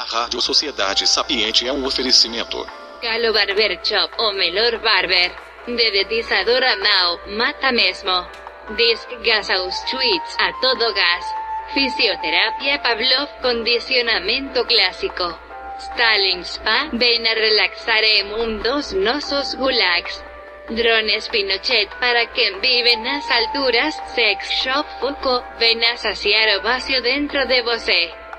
A Rádio Sociedade Sapiente é um oferecimento. Galo Barber Shop o Melor Barber. Dedetizadora Mao, mata mesmo. Disc Gasaus Tweets a todo gas. Fisioterapia Pavlov, condicionamento clásico. Stalin Spa, ven a relaxar en mundos nosos gulags. Drones Pinochet para quien vive en las alturas, Sex Shop Foco, ven a saciar o vacío dentro de vosé. Eh.